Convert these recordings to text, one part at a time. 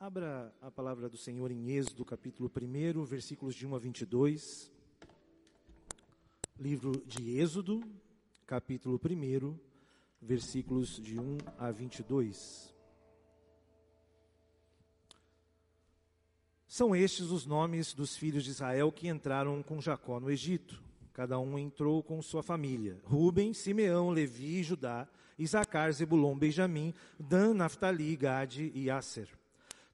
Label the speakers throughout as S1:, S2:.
S1: Abra a palavra do Senhor em Êxodo, capítulo 1, versículos de 1 a 22. Livro de Êxodo, capítulo 1, versículos de 1 a 22. São estes os nomes dos filhos de Israel que entraram com Jacó no Egito. Cada um entrou com sua família. Ruben, Simeão, Levi, Judá, Isacar, Zebulon, Benjamim, Dan, Naphtali, Gade e Asser.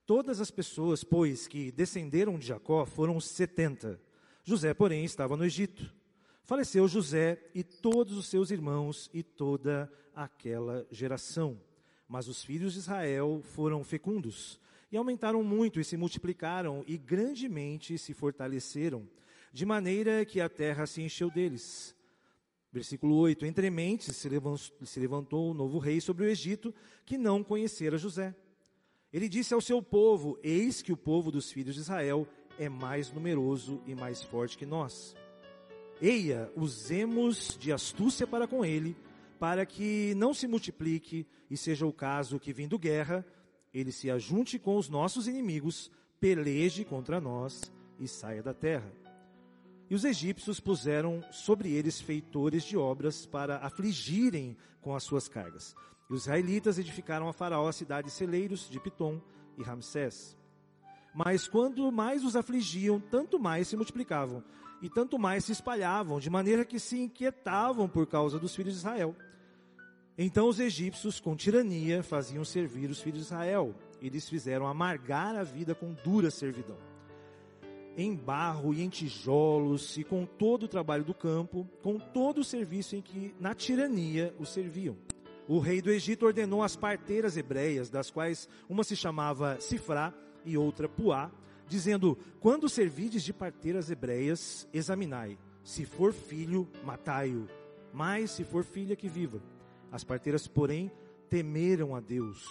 S1: Todas as pessoas, pois, que descenderam de Jacó foram setenta. José, porém, estava no Egito. Faleceu José e todos os seus irmãos e toda aquela geração. Mas os filhos de Israel foram fecundos e aumentaram muito e se multiplicaram e grandemente se fortaleceram, de maneira que a terra se encheu deles. Versículo 8: Entre mentes se levantou o novo rei sobre o Egito, que não conhecera José. Ele disse ao seu povo: Eis que o povo dos filhos de Israel é mais numeroso e mais forte que nós. Eia, usemos de astúcia para com ele, para que não se multiplique e seja o caso que, vindo guerra, ele se ajunte com os nossos inimigos, peleje contra nós e saia da terra. E os egípcios puseram sobre eles feitores de obras para afligirem com as suas cargas. E os israelitas edificaram a Faraó a cidade de celeiros de Pitom e Ramsés. Mas quando mais os afligiam, tanto mais se multiplicavam e tanto mais se espalhavam, de maneira que se inquietavam por causa dos filhos de Israel. Então os egípcios, com tirania, faziam servir os filhos de Israel, e lhes fizeram amargar a vida com dura servidão. Em barro e em tijolos, e com todo o trabalho do campo, com todo o serviço em que na tirania os serviam. O rei do Egito ordenou as parteiras hebreias, das quais uma se chamava Sifrá e outra Puá, dizendo: Quando servides de parteiras hebreias, examinai. Se for filho, matai-o. Mas se for filha, que viva. As parteiras, porém, temeram a Deus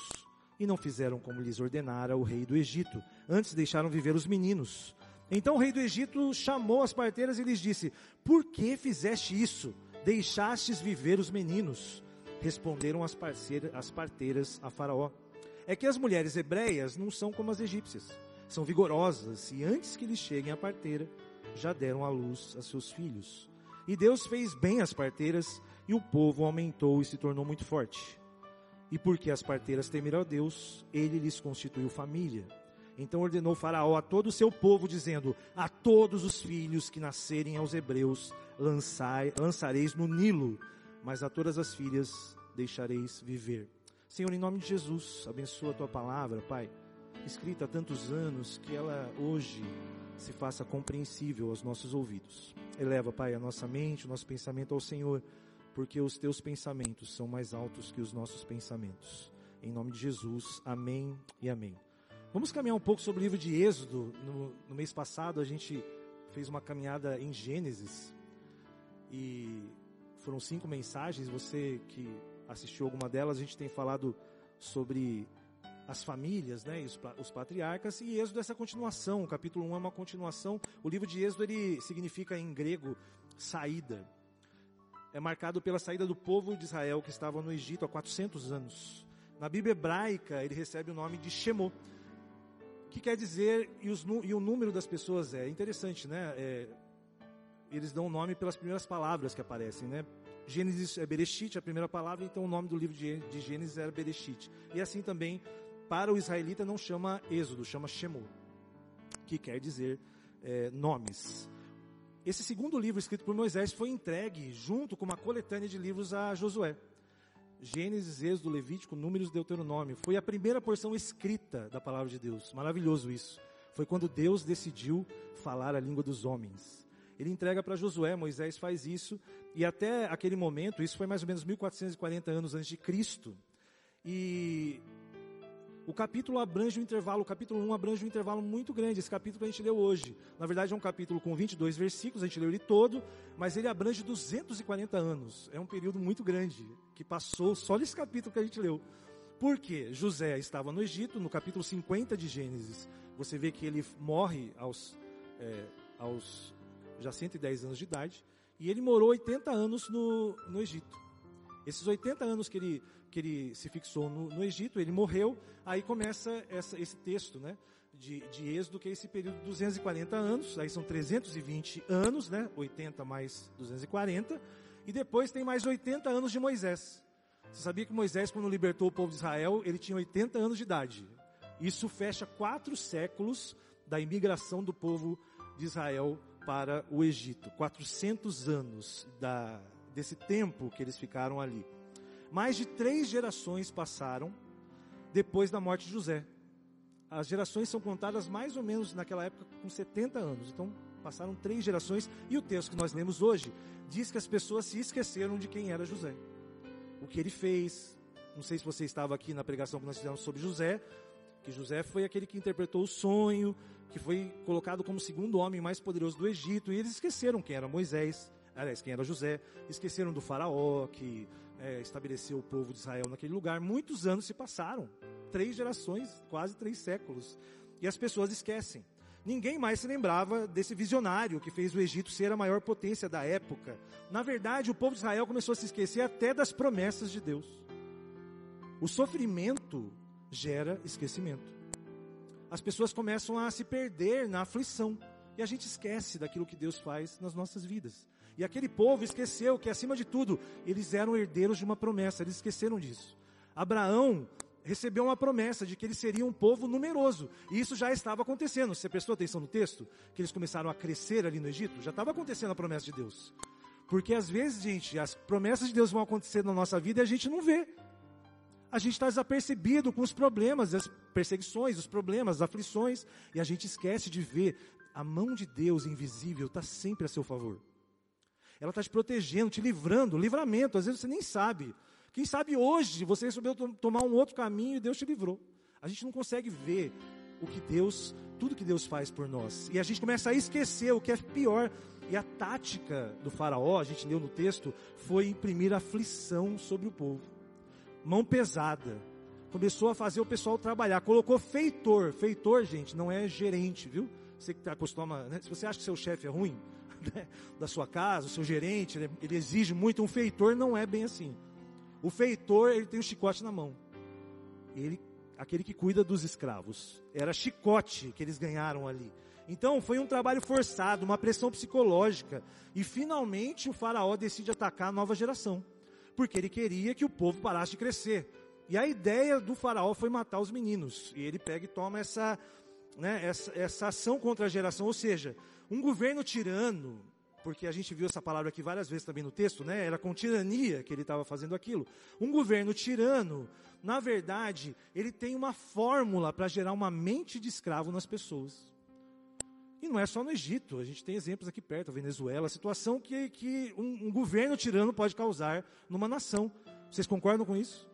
S1: e não fizeram como lhes ordenara o rei do Egito. Antes deixaram viver os meninos. Então o rei do Egito chamou as parteiras e lhes disse: Por que fizeste isso? Deixastes viver os meninos? Responderam as, parceiras, as parteiras a Faraó: É que as mulheres hebreias não são como as egípcias são vigorosas e antes que lhes cheguem a parteira, já deram à luz a seus filhos. E Deus fez bem as parteiras e o povo aumentou e se tornou muito forte. E porque as parteiras temeram a Deus, ele lhes constituiu família. Então ordenou Faraó a todo o seu povo, dizendo: A todos os filhos que nascerem aos hebreus lançai, lançareis no Nilo, mas a todas as filhas deixareis viver. Senhor, em nome de Jesus, abençoa a tua palavra, Pai escrita há tantos anos, que ela hoje se faça compreensível aos nossos ouvidos. Eleva, Pai, a nossa mente, o nosso pensamento ao Senhor, porque os teus pensamentos são mais altos que os nossos pensamentos. Em nome de Jesus, amém e amém. Vamos caminhar um pouco sobre o livro de Êxodo. No, no mês passado a gente fez uma caminhada em Gênesis e foram cinco mensagens. Você que assistiu alguma delas, a gente tem falado sobre as famílias, né, os, os patriarcas, e Êxodo é essa continuação, o capítulo 1 é uma continuação, o livro de Êxodo ele significa em grego saída, é marcado pela saída do povo de Israel que estava no Egito há 400 anos. Na Bíblia hebraica ele recebe o nome de Shemot, que quer dizer, e, os, e o número das pessoas é interessante, né, é, eles dão o nome pelas primeiras palavras que aparecem, né, Gênesis é Bereshit, a primeira palavra, então o nome do livro de, Gênesis era Bereshit. E assim também para o israelita não chama Êxodo, chama Shemu, que quer dizer é, nomes. Esse segundo livro escrito por Moisés foi entregue junto com uma coletânea de livros a Josué. Gênesis, Êxodo, Levítico, Números, Deuteronômio. Foi a primeira porção escrita da palavra de Deus. Maravilhoso isso. Foi quando Deus decidiu falar a língua dos homens. Ele entrega para Josué, Moisés faz isso, e até aquele momento, isso foi mais ou menos 1440 anos antes de Cristo. E o capítulo abrange um intervalo, o capítulo 1 abrange um intervalo muito grande. Esse capítulo que a gente leu hoje, na verdade é um capítulo com 22 versículos, a gente leu ele todo, mas ele abrange 240 anos. É um período muito grande que passou só nesse capítulo que a gente leu. Por quê? José estava no Egito, no capítulo 50 de Gênesis. Você vê que ele morre aos, é, aos já 110 anos de idade, e ele morou 80 anos no, no Egito. Esses 80 anos que ele, que ele se fixou no, no Egito, ele morreu, aí começa essa, esse texto, né? De, de Êxodo, que é esse período de 240 anos, aí são 320 anos, né? 80 mais 240, e depois tem mais 80 anos de Moisés. Você sabia que Moisés, quando libertou o povo de Israel, ele tinha 80 anos de idade. Isso fecha quatro séculos da imigração do povo de Israel para o Egito. 400 anos da, desse tempo que eles ficaram ali. Mais de três gerações passaram depois da morte de José. As gerações são contadas mais ou menos naquela época com 70 anos. Então passaram três gerações e o texto que nós lemos hoje diz que as pessoas se esqueceram de quem era José. O que ele fez. Não sei se você estava aqui na pregação que nós fizemos sobre José, que José foi aquele que interpretou o sonho, que foi colocado como segundo homem mais poderoso do Egito, e eles esqueceram quem era Moisés, aliás, quem era José, esqueceram do faraó, que é, estabeleceu o povo de Israel naquele lugar. Muitos anos se passaram, três gerações, quase três séculos, e as pessoas esquecem. Ninguém mais se lembrava desse visionário que fez o Egito ser a maior potência da época. Na verdade, o povo de Israel começou a se esquecer até das promessas de Deus. O sofrimento gera esquecimento as pessoas começam a se perder na aflição. E a gente esquece daquilo que Deus faz nas nossas vidas. E aquele povo esqueceu que, acima de tudo, eles eram herdeiros de uma promessa, eles esqueceram disso. Abraão recebeu uma promessa de que ele seria um povo numeroso. E isso já estava acontecendo. Você prestou atenção no texto? Que eles começaram a crescer ali no Egito? Já estava acontecendo a promessa de Deus. Porque às vezes, gente, as promessas de Deus vão acontecer na nossa vida e a gente não vê a gente está desapercebido com os problemas, as perseguições, os problemas, as aflições, e a gente esquece de ver a mão de Deus invisível está sempre a seu favor. Ela está te protegendo, te livrando, livramento, às vezes você nem sabe. Quem sabe hoje você resolveu tomar um outro caminho e Deus te livrou. A gente não consegue ver o que Deus, tudo que Deus faz por nós. E a gente começa a esquecer o que é pior. E a tática do faraó, a gente leu no texto, foi imprimir aflição sobre o povo mão pesada. Começou a fazer o pessoal trabalhar. Colocou feitor. Feitor, gente, não é gerente, viu? Você que acostuma, né? Se você acha que seu chefe é ruim, né? da sua casa, o seu gerente, ele, ele exige muito. Um feitor não é bem assim. O feitor, ele tem o um chicote na mão. Ele, aquele que cuida dos escravos. Era chicote que eles ganharam ali. Então foi um trabalho forçado, uma pressão psicológica. E finalmente o faraó decide atacar a nova geração porque ele queria que o povo parasse de crescer. E a ideia do faraó foi matar os meninos. E ele pega e toma essa, né, essa, essa ação contra a geração. Ou seja, um governo tirano, porque a gente viu essa palavra aqui várias vezes também no texto, né? Era com tirania que ele estava fazendo aquilo. Um governo tirano, na verdade, ele tem uma fórmula para gerar uma mente de escravo nas pessoas. E não é só no Egito, a gente tem exemplos aqui perto, a Venezuela, a situação que, que um, um governo tirano pode causar numa nação. Vocês concordam com isso?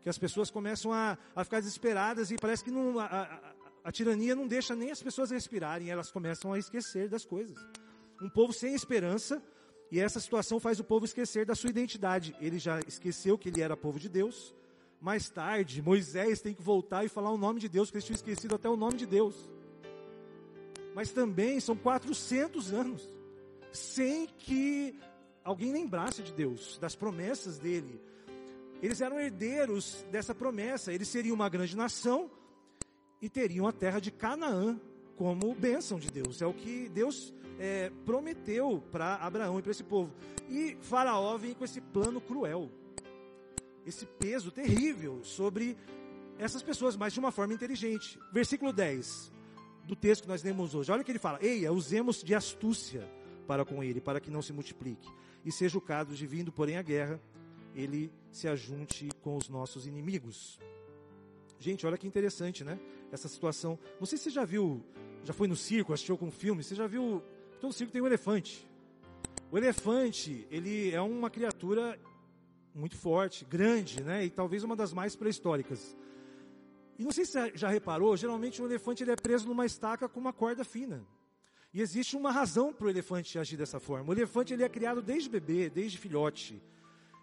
S1: Que as pessoas começam a, a ficar desesperadas e parece que não, a, a, a tirania não deixa nem as pessoas respirarem, elas começam a esquecer das coisas. Um povo sem esperança, e essa situação faz o povo esquecer da sua identidade. Ele já esqueceu que ele era povo de Deus. Mais tarde, Moisés tem que voltar e falar o nome de Deus, porque eles tinham esquecido até o nome de Deus mas também são 400 anos sem que alguém lembrasse de Deus, das promessas dele. Eles eram herdeiros dessa promessa, eles seriam uma grande nação e teriam a terra de Canaã como bênção de Deus. É o que Deus é, prometeu para Abraão e para esse povo. E Faraó vem com esse plano cruel, esse peso terrível sobre essas pessoas, mas de uma forma inteligente. Versículo 10 do texto que nós lemos hoje. Olha o que ele fala: Eia, usemos de astúcia para com ele, para que não se multiplique. E seja o caso de vindo, porém, a guerra, ele se ajunte com os nossos inimigos. Gente, olha que interessante, né? Essa situação. Não sei se você já viu, já foi no circo, assistiu com filme, você já viu. Todo circo tem um elefante. O elefante, ele é uma criatura muito forte, grande, né? E talvez uma das mais pré-históricas. E não sei se você já reparou, geralmente um elefante ele é preso numa estaca com uma corda fina. E existe uma razão para o elefante agir dessa forma. O elefante ele é criado desde bebê, desde filhote.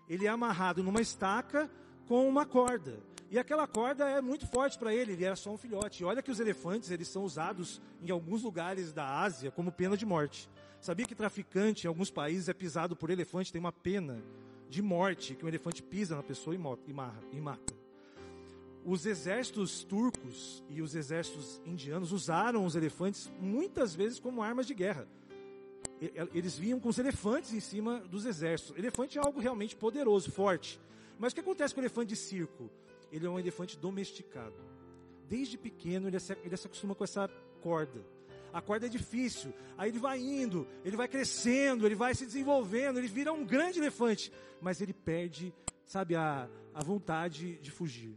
S1: Ele é amarrado numa estaca com uma corda. E aquela corda é muito forte para ele, ele era só um filhote. E olha que os elefantes eles são usados em alguns lugares da Ásia como pena de morte. Sabia que traficante em alguns países é pisado por elefante, tem uma pena de morte, que um elefante pisa na pessoa e mata. Os exércitos turcos e os exércitos indianos usaram os elefantes muitas vezes como armas de guerra. Eles vinham com os elefantes em cima dos exércitos. Elefante é algo realmente poderoso, forte. Mas o que acontece com o elefante de circo? Ele é um elefante domesticado. Desde pequeno ele se, acostuma com essa corda. A corda é difícil. Aí ele vai indo, ele vai crescendo, ele vai se desenvolvendo, ele vira um grande elefante. Mas ele perde, sabe, a, a vontade de fugir.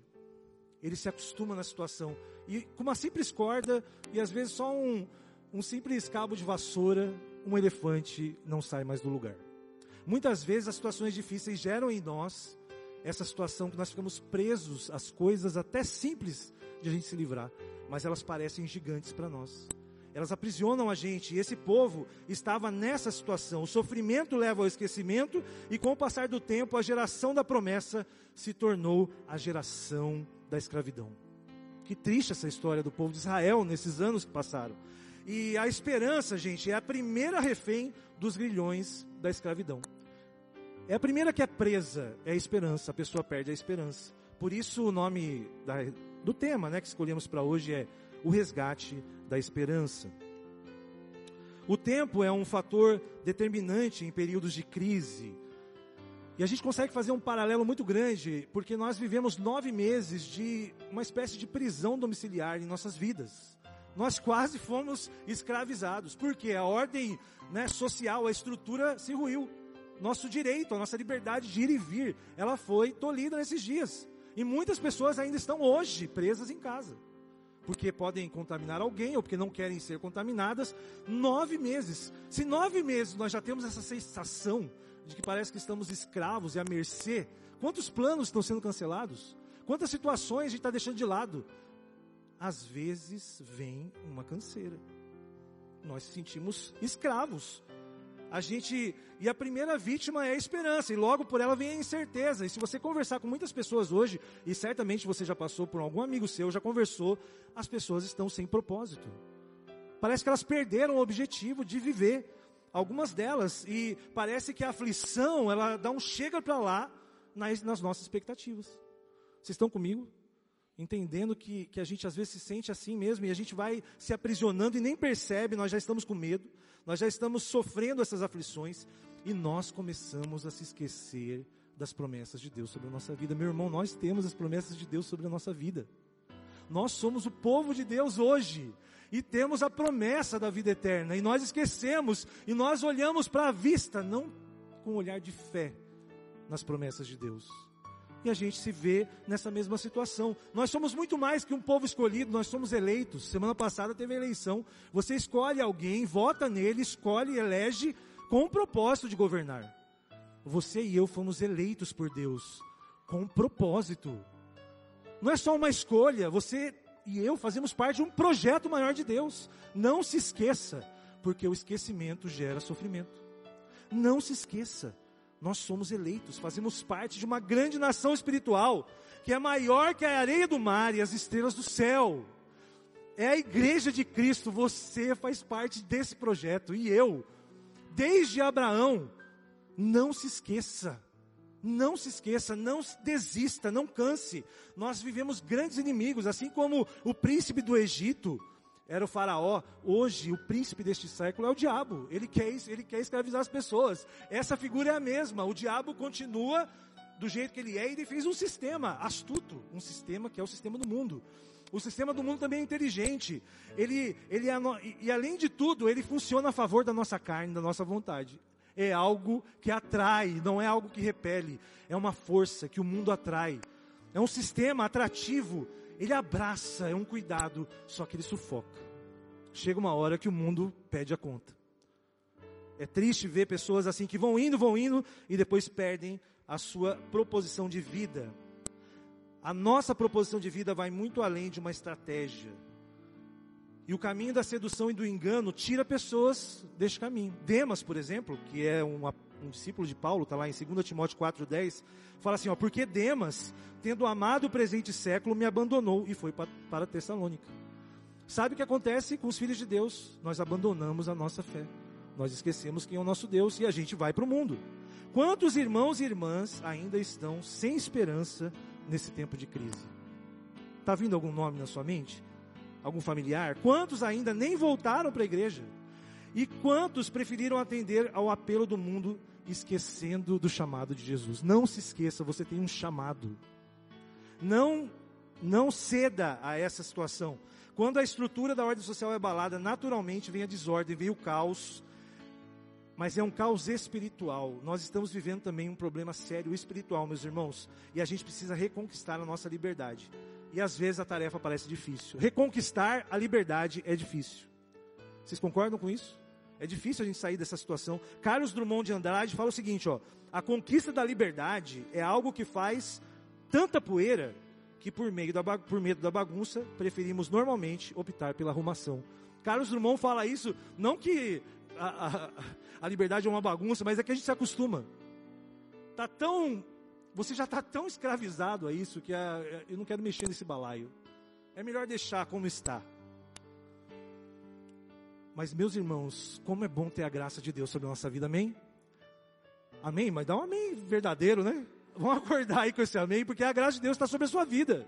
S1: Ele se acostuma na situação. E com uma simples corda e às vezes só um, um simples cabo de vassoura, um elefante não sai mais do lugar. Muitas vezes as situações difíceis geram em nós essa situação que nós ficamos presos às coisas até simples de a gente se livrar, mas elas parecem gigantes para nós. Elas aprisionam a gente, e esse povo estava nessa situação. O sofrimento leva ao esquecimento, e com o passar do tempo, a geração da promessa se tornou a geração da escravidão. Que triste essa história do povo de Israel nesses anos que passaram. E a esperança, gente, é a primeira refém dos grilhões da escravidão. É a primeira que é presa, é a esperança, a pessoa perde a esperança. Por isso o nome da, do tema né, que escolhemos para hoje é o resgate da esperança. O tempo é um fator determinante em períodos de crise. E a gente consegue fazer um paralelo muito grande, porque nós vivemos nove meses de uma espécie de prisão domiciliar em nossas vidas. Nós quase fomos escravizados, porque a ordem né, social, a estrutura se ruiu nosso direito, a nossa liberdade de ir e vir, ela foi tolhida nesses dias. E muitas pessoas ainda estão hoje presas em casa. Porque podem contaminar alguém ou porque não querem ser contaminadas. Nove meses. Se nove meses nós já temos essa sensação de que parece que estamos escravos e à mercê, quantos planos estão sendo cancelados? Quantas situações a gente está deixando de lado? Às vezes vem uma canseira. Nós sentimos escravos a gente e a primeira vítima é a esperança e logo por ela vem a incerteza. E se você conversar com muitas pessoas hoje, e certamente você já passou por algum amigo seu, já conversou, as pessoas estão sem propósito. Parece que elas perderam o objetivo de viver. Algumas delas e parece que a aflição, ela dá um chega para lá nas, nas nossas expectativas. Vocês estão comigo? entendendo que, que a gente às vezes se sente assim mesmo e a gente vai se aprisionando e nem percebe, nós já estamos com medo, nós já estamos sofrendo essas aflições e nós começamos a se esquecer das promessas de Deus sobre a nossa vida. Meu irmão, nós temos as promessas de Deus sobre a nossa vida. Nós somos o povo de Deus hoje e temos a promessa da vida eterna e nós esquecemos e nós olhamos para a vista, não com um olhar de fé nas promessas de Deus e a gente se vê nessa mesma situação. Nós somos muito mais que um povo escolhido, nós somos eleitos. Semana passada teve eleição. Você escolhe alguém, vota nele, escolhe, elege com o propósito de governar. Você e eu fomos eleitos por Deus com um propósito. Não é só uma escolha, você e eu fazemos parte de um projeto maior de Deus. Não se esqueça, porque o esquecimento gera sofrimento. Não se esqueça nós somos eleitos, fazemos parte de uma grande nação espiritual, que é maior que a areia do mar e as estrelas do céu. É a igreja de Cristo, você faz parte desse projeto, e eu, desde Abraão, não se esqueça, não se esqueça, não desista, não canse. Nós vivemos grandes inimigos, assim como o príncipe do Egito, era o faraó. Hoje, o príncipe deste século é o diabo. Ele quer, ele quer escravizar as pessoas. Essa figura é a mesma. O diabo continua do jeito que ele é e ele fez um sistema astuto. Um sistema que é o sistema do mundo. O sistema do mundo também é inteligente. Ele, ele é, e além de tudo, ele funciona a favor da nossa carne, da nossa vontade. É algo que atrai, não é algo que repele. É uma força que o mundo atrai. É um sistema atrativo ele abraça, é um cuidado, só que ele sufoca. Chega uma hora que o mundo pede a conta. É triste ver pessoas assim que vão indo, vão indo e depois perdem a sua proposição de vida. A nossa proposição de vida vai muito além de uma estratégia. E o caminho da sedução e do engano tira pessoas deste caminho. Demas, por exemplo, que é um discípulo de Paulo, está lá em 2 Timóteo 4,10, fala assim, ó, porque Demas, tendo amado o presente século, me abandonou e foi para, para Tessalônica. Sabe o que acontece com os filhos de Deus? Nós abandonamos a nossa fé. Nós esquecemos quem é o nosso Deus e a gente vai para o mundo. Quantos irmãos e irmãs ainda estão sem esperança nesse tempo de crise? Está vindo algum nome na sua mente? Algum familiar? Quantos ainda nem voltaram para a igreja? E quantos preferiram atender ao apelo do mundo, esquecendo do chamado de Jesus? Não se esqueça, você tem um chamado. Não, não ceda a essa situação. Quando a estrutura da ordem social é abalada, naturalmente vem a desordem, vem o caos, mas é um caos espiritual. Nós estamos vivendo também um problema sério espiritual, meus irmãos, e a gente precisa reconquistar a nossa liberdade. E às vezes a tarefa parece difícil. Reconquistar a liberdade é difícil. Vocês concordam com isso? É difícil a gente sair dessa situação. Carlos Drummond de Andrade fala o seguinte, ó: a conquista da liberdade é algo que faz tanta poeira que por, meio da, por medo da bagunça preferimos normalmente optar pela arrumação. Carlos Drummond fala isso não que a, a, a liberdade é uma bagunça, mas é que a gente se acostuma. Tá tão, você já está tão escravizado a isso que a, eu não quero mexer nesse balaio. É melhor deixar como está. Mas meus irmãos, como é bom ter a graça de Deus sobre a nossa vida, amém? Amém? Mas dá um amém verdadeiro, né? Vamos acordar aí com esse amém, porque a graça de Deus está sobre a sua vida.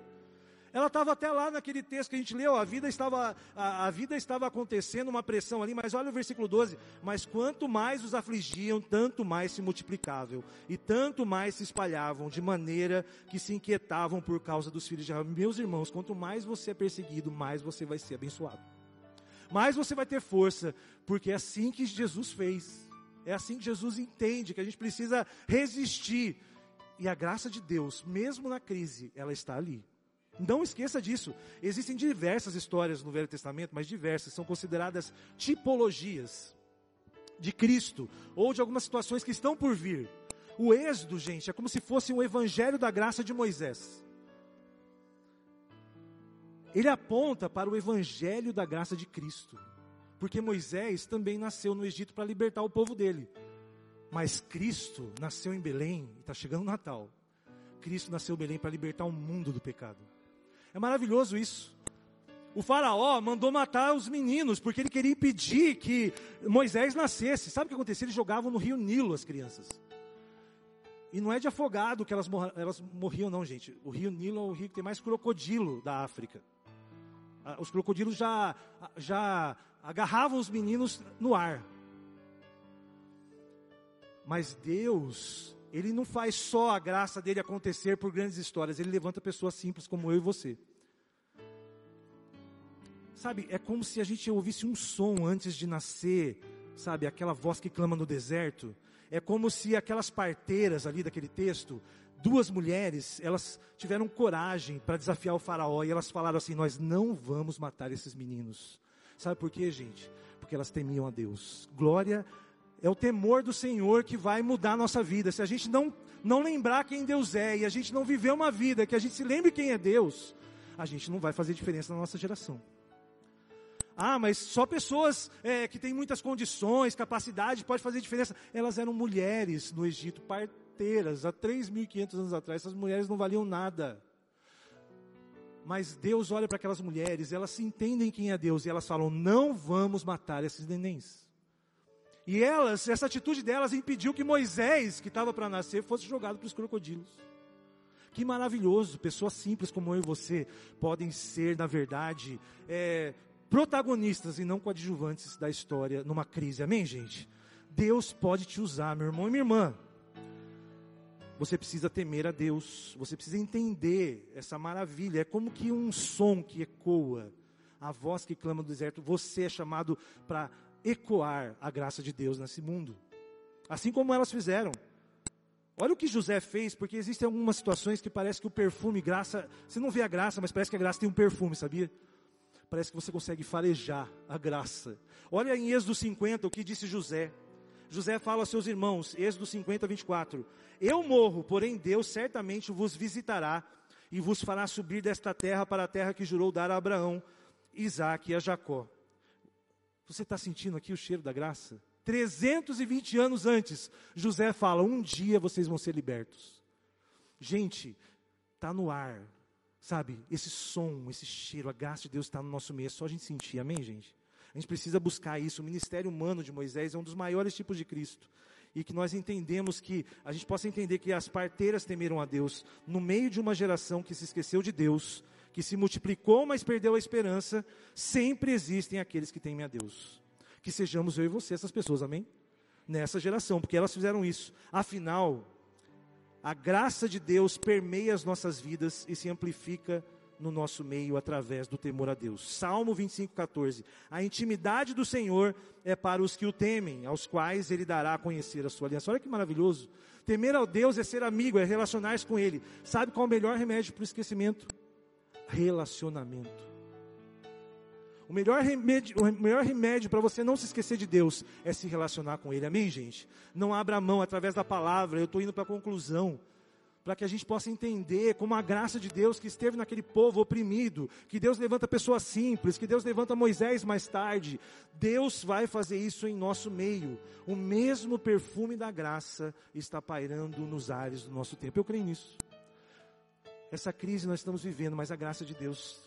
S1: Ela estava até lá naquele texto que a gente leu, a vida estava, a, a, vida estava acontecendo, uma pressão ali, mas olha o versículo 12, mas quanto mais os afligiam, tanto mais se multiplicavam, e tanto mais se espalhavam, de maneira que se inquietavam por causa dos filhos de Israel. Meus irmãos, quanto mais você é perseguido, mais você vai ser abençoado. Mais você vai ter força, porque é assim que Jesus fez. É assim que Jesus entende que a gente precisa resistir. E a graça de Deus, mesmo na crise, ela está ali. Não esqueça disso. Existem diversas histórias no Velho Testamento, mas diversas, são consideradas tipologias de Cristo ou de algumas situações que estão por vir. O Êxodo, gente, é como se fosse um evangelho da graça de Moisés. Ele aponta para o evangelho da graça de Cristo. Porque Moisés também nasceu no Egito para libertar o povo dele. Mas Cristo nasceu em Belém, está chegando o Natal. Cristo nasceu em Belém para libertar o mundo do pecado. É maravilhoso isso. O faraó mandou matar os meninos, porque ele queria impedir que Moisés nascesse. Sabe o que acontecia? Eles jogavam no rio Nilo as crianças. E não é de afogado que elas, mor elas morriam, não, gente. O rio Nilo é o rio que tem mais crocodilo da África. Ah, os crocodilos já, já agarravam os meninos no ar. Mas Deus ele não faz só a graça dele acontecer por grandes histórias, ele levanta pessoas simples como eu e você. Sabe, é como se a gente ouvisse um som antes de nascer, sabe, aquela voz que clama no deserto. É como se aquelas parteiras ali daquele texto, duas mulheres, elas tiveram coragem para desafiar o faraó e elas falaram assim: Nós não vamos matar esses meninos. Sabe por quê, gente? Porque elas temiam a Deus. Glória é o temor do Senhor que vai mudar a nossa vida. Se a gente não, não lembrar quem Deus é e a gente não viver uma vida que a gente se lembre quem é Deus, a gente não vai fazer diferença na nossa geração. Ah, mas só pessoas é, que têm muitas condições, capacidade, pode fazer diferença. Elas eram mulheres no Egito, parteiras, há 3.500 anos atrás. Essas mulheres não valiam nada. Mas Deus olha para aquelas mulheres, elas se entendem quem é Deus e elas falam: não vamos matar esses nenéns. E elas, essa atitude delas impediu que Moisés, que estava para nascer, fosse jogado para os crocodilos. Que maravilhoso, pessoas simples como eu e você podem ser, na verdade, é, protagonistas e não coadjuvantes da história numa crise. Amém, gente? Deus pode te usar, meu irmão e minha irmã. Você precisa temer a Deus, você precisa entender essa maravilha. É como que um som que ecoa, a voz que clama do deserto. Você é chamado para ecoar a graça de Deus nesse mundo. Assim como elas fizeram. Olha o que José fez, porque existem algumas situações que parece que o perfume, graça, você não vê a graça, mas parece que a graça tem um perfume, sabia? Parece que você consegue farejar a graça. Olha em Êxodo 50 o que disse José. José fala aos seus irmãos, Êxodo 50, 24: Eu morro, porém Deus certamente vos visitará e vos fará subir desta terra para a terra que jurou dar a Abraão, Isaac e a Jacó. Você está sentindo aqui o cheiro da graça? 320 anos antes, José fala: um dia vocês vão ser libertos. Gente, está no ar, sabe? Esse som, esse cheiro, a graça de Deus está no nosso meio, é só a gente sentir, amém, gente? A gente precisa buscar isso. O ministério humano de Moisés é um dos maiores tipos de Cristo. e que nós entendemos que a gente possa entender que as parteiras temeram a Deus no meio de uma geração que se esqueceu de Deus, que se multiplicou, mas perdeu a esperança, sempre existem aqueles que temem a Deus. Que sejamos eu e você essas pessoas, amém? Nessa geração, porque elas fizeram isso. Afinal, a graça de Deus permeia as nossas vidas e se amplifica no nosso meio através do temor a Deus. Salmo 25, 14. A intimidade do Senhor é para os que o temem, aos quais ele dará a conhecer a sua aliança. Olha que maravilhoso. Temer ao Deus é ser amigo, é relacionar-se com Ele. Sabe qual é o melhor remédio para o esquecimento? Relacionamento. O melhor remédio, o melhor remédio para você não se esquecer de Deus é se relacionar com Ele. Amém, gente? Não abra mão através da palavra. Eu estou indo para a conclusão para que a gente possa entender como a graça de Deus que esteve naquele povo oprimido, que Deus levanta pessoas simples, que Deus levanta Moisés mais tarde. Deus vai fazer isso em nosso meio. O mesmo perfume da graça está pairando nos ares do nosso tempo. Eu creio nisso. Essa crise nós estamos vivendo, mas a graça de Deus,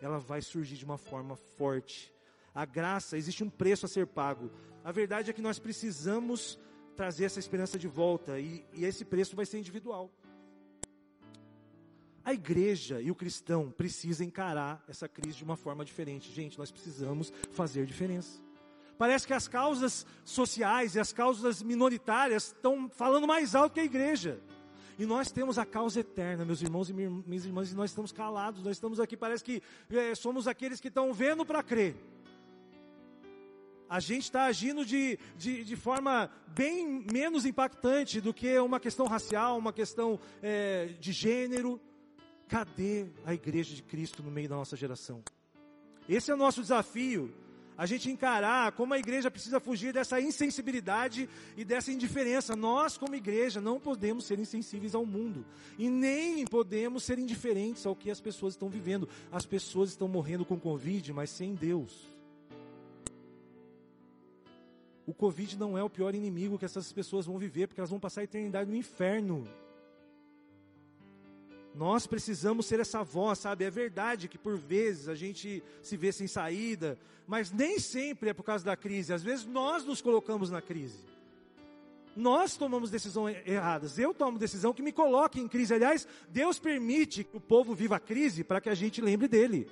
S1: ela vai surgir de uma forma forte. A graça, existe um preço a ser pago. A verdade é que nós precisamos trazer essa esperança de volta e, e esse preço vai ser individual. A igreja e o cristão precisam encarar essa crise de uma forma diferente. Gente, nós precisamos fazer diferença. Parece que as causas sociais e as causas minoritárias estão falando mais alto que a igreja. E nós temos a causa eterna, meus irmãos e minhas irmãs, e nós estamos calados, nós estamos aqui, parece que é, somos aqueles que estão vendo para crer. A gente está agindo de, de, de, forma bem menos impactante do que uma questão racial, uma questão é, de gênero. Cadê a igreja de Cristo no meio da nossa geração? Esse é o nosso desafio. A gente encarar como a igreja precisa fugir dessa insensibilidade e dessa indiferença. Nós, como igreja, não podemos ser insensíveis ao mundo. E nem podemos ser indiferentes ao que as pessoas estão vivendo. As pessoas estão morrendo com Covid, mas sem Deus. O Covid não é o pior inimigo que essas pessoas vão viver, porque elas vão passar a eternidade no inferno. Nós precisamos ser essa voz, sabe? É verdade que por vezes a gente se vê sem saída, mas nem sempre é por causa da crise. Às vezes nós nos colocamos na crise. Nós tomamos decisões erradas. Eu tomo decisão que me coloque em crise. Aliás, Deus permite que o povo viva a crise para que a gente lembre dele.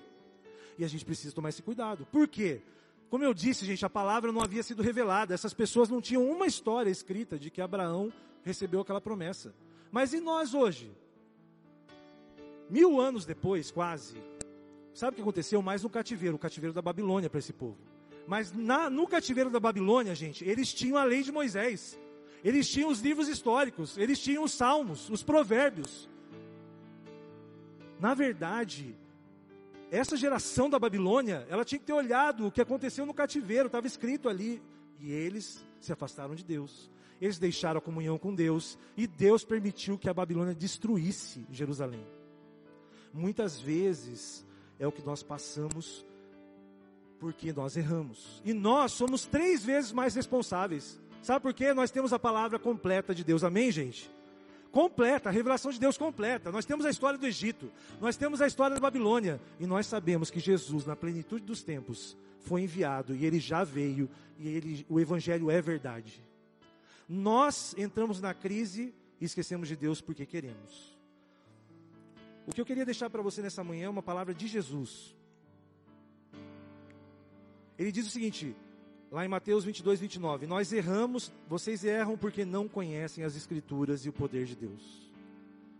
S1: E a gente precisa tomar esse cuidado. Por quê? Como eu disse, gente, a palavra não havia sido revelada. Essas pessoas não tinham uma história escrita de que Abraão recebeu aquela promessa. Mas e nós hoje? Mil anos depois, quase, sabe o que aconteceu? Mais no cativeiro, o cativeiro da Babilônia para esse povo. Mas na, no cativeiro da Babilônia, gente, eles tinham a lei de Moisés, eles tinham os livros históricos, eles tinham os salmos, os provérbios. Na verdade, essa geração da Babilônia, ela tinha que ter olhado o que aconteceu no cativeiro, estava escrito ali. E eles se afastaram de Deus. Eles deixaram a comunhão com Deus. E Deus permitiu que a Babilônia destruísse Jerusalém muitas vezes é o que nós passamos porque nós erramos. E nós somos três vezes mais responsáveis. Sabe por quê? Nós temos a palavra completa de Deus. Amém, gente? Completa, a revelação de Deus completa. Nós temos a história do Egito, nós temos a história da Babilônia, e nós sabemos que Jesus, na plenitude dos tempos, foi enviado e ele já veio e ele, o evangelho é verdade. Nós entramos na crise e esquecemos de Deus porque queremos. O que eu queria deixar para você nessa manhã é uma palavra de Jesus. Ele diz o seguinte, lá em Mateus 22, 29: Nós erramos, vocês erram porque não conhecem as Escrituras e o poder de Deus.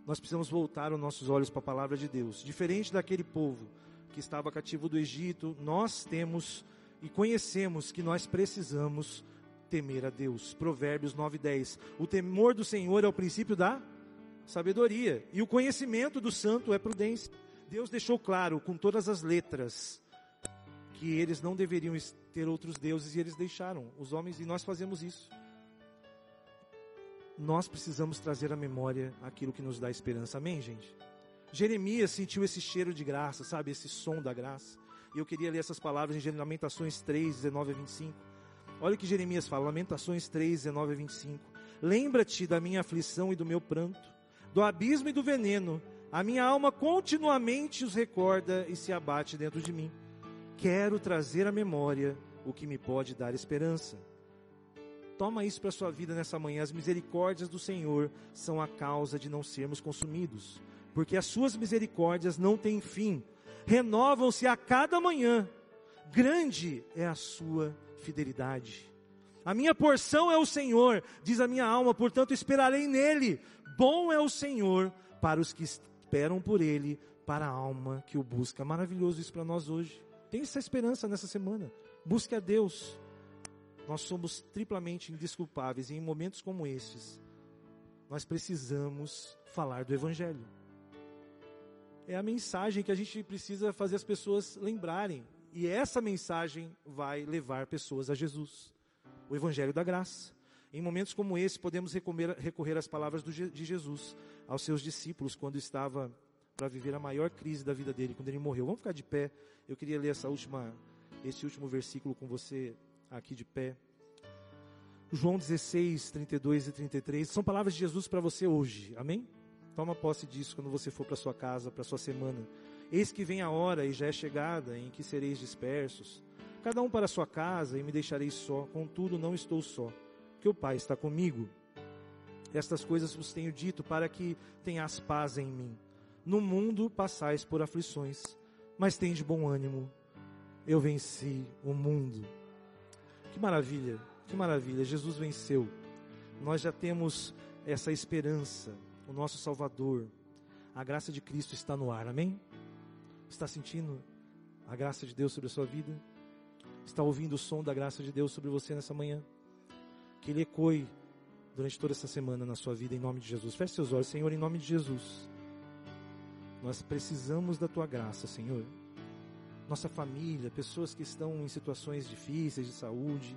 S1: Nós precisamos voltar os nossos olhos para a palavra de Deus. Diferente daquele povo que estava cativo do Egito, nós temos e conhecemos que nós precisamos temer a Deus. Provérbios 9, 10. O temor do Senhor é o princípio da sabedoria. E o conhecimento do santo é prudência. Deus deixou claro com todas as letras que eles não deveriam ter outros deuses e eles deixaram os homens e nós fazemos isso. Nós precisamos trazer à memória aquilo que nos dá esperança. Amém, gente? Jeremias sentiu esse cheiro de graça, sabe? Esse som da graça. E eu queria ler essas palavras em Lamentações 3, 19 a 25. Olha o que Jeremias fala, Lamentações 3, 19 a 25. Lembra-te da minha aflição e do meu pranto do abismo e do veneno. A minha alma continuamente os recorda e se abate dentro de mim. Quero trazer à memória o que me pode dar esperança. Toma isso para sua vida nessa manhã. As misericórdias do Senhor são a causa de não sermos consumidos, porque as suas misericórdias não têm fim, renovam-se a cada manhã. Grande é a sua fidelidade. A minha porção é o Senhor, diz a minha alma, portanto esperarei nele. Bom é o Senhor para os que esperam por ele, para a alma que o busca. Maravilhoso isso para nós hoje. Tem essa esperança nessa semana. Busque a Deus. Nós somos triplamente indesculpáveis e em momentos como estes, nós precisamos falar do Evangelho. É a mensagem que a gente precisa fazer as pessoas lembrarem. E essa mensagem vai levar pessoas a Jesus. O Evangelho da Graça. Em momentos como esse, podemos recorrer, recorrer às palavras de Jesus aos seus discípulos quando estava para viver a maior crise da vida dele, quando ele morreu. Vamos ficar de pé. Eu queria ler essa última, esse último versículo com você aqui de pé. João 16, 32 e 33 são palavras de Jesus para você hoje. Amém? Toma posse disso quando você for para sua casa, para sua semana. Eis que vem a hora e já é chegada em que sereis dispersos, cada um para sua casa e me deixarei só. Contudo, não estou só, porque o Pai está comigo. Estas coisas vos tenho dito para que tenhas paz em mim. No mundo passais por aflições, mas de bom ânimo. Eu venci o mundo. Que maravilha, que maravilha. Jesus venceu. Nós já temos essa esperança. O nosso Salvador. A graça de Cristo está no ar. Amém? Está sentindo a graça de Deus sobre a sua vida? Está ouvindo o som da graça de Deus sobre você nessa manhã? Que ele ecoe durante toda essa semana na sua vida, em nome de Jesus. Feche seus olhos, Senhor, em nome de Jesus. Nós precisamos da tua graça, Senhor nossa família, pessoas que estão em situações difíceis de saúde.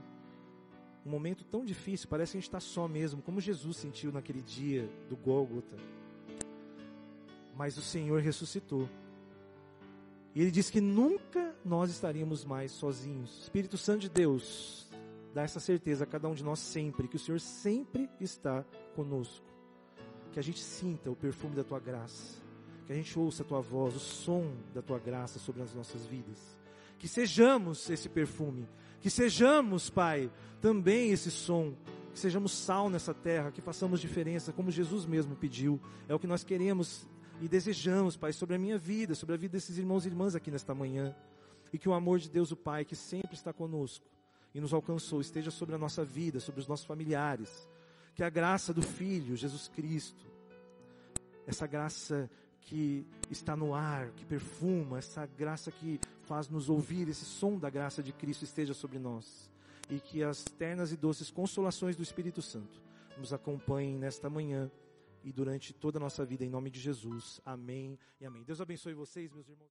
S1: Um momento tão difícil, parece que a gente está só mesmo, como Jesus sentiu naquele dia do Gólgota. Mas o Senhor ressuscitou. E Ele disse que nunca nós estaríamos mais sozinhos. Espírito Santo de Deus, dá essa certeza a cada um de nós sempre, que o Senhor sempre está conosco. Que a gente sinta o perfume da Tua graça que a gente ouça a tua voz, o som da tua graça sobre as nossas vidas. Que sejamos esse perfume, que sejamos, Pai, também esse som, que sejamos sal nessa terra, que façamos diferença, como Jesus mesmo pediu. É o que nós queremos e desejamos, Pai, sobre a minha vida, sobre a vida desses irmãos e irmãs aqui nesta manhã. E que o amor de Deus, o Pai, que sempre está conosco e nos alcançou, esteja sobre a nossa vida, sobre os nossos familiares. Que a graça do Filho, Jesus Cristo, essa graça que está no ar, que perfuma, essa graça que faz nos ouvir, esse som da graça de Cristo esteja sobre nós. E que as ternas e doces consolações do Espírito Santo nos acompanhem nesta manhã e durante toda a nossa vida, em nome de Jesus. Amém e amém. Deus abençoe vocês, meus irmãos.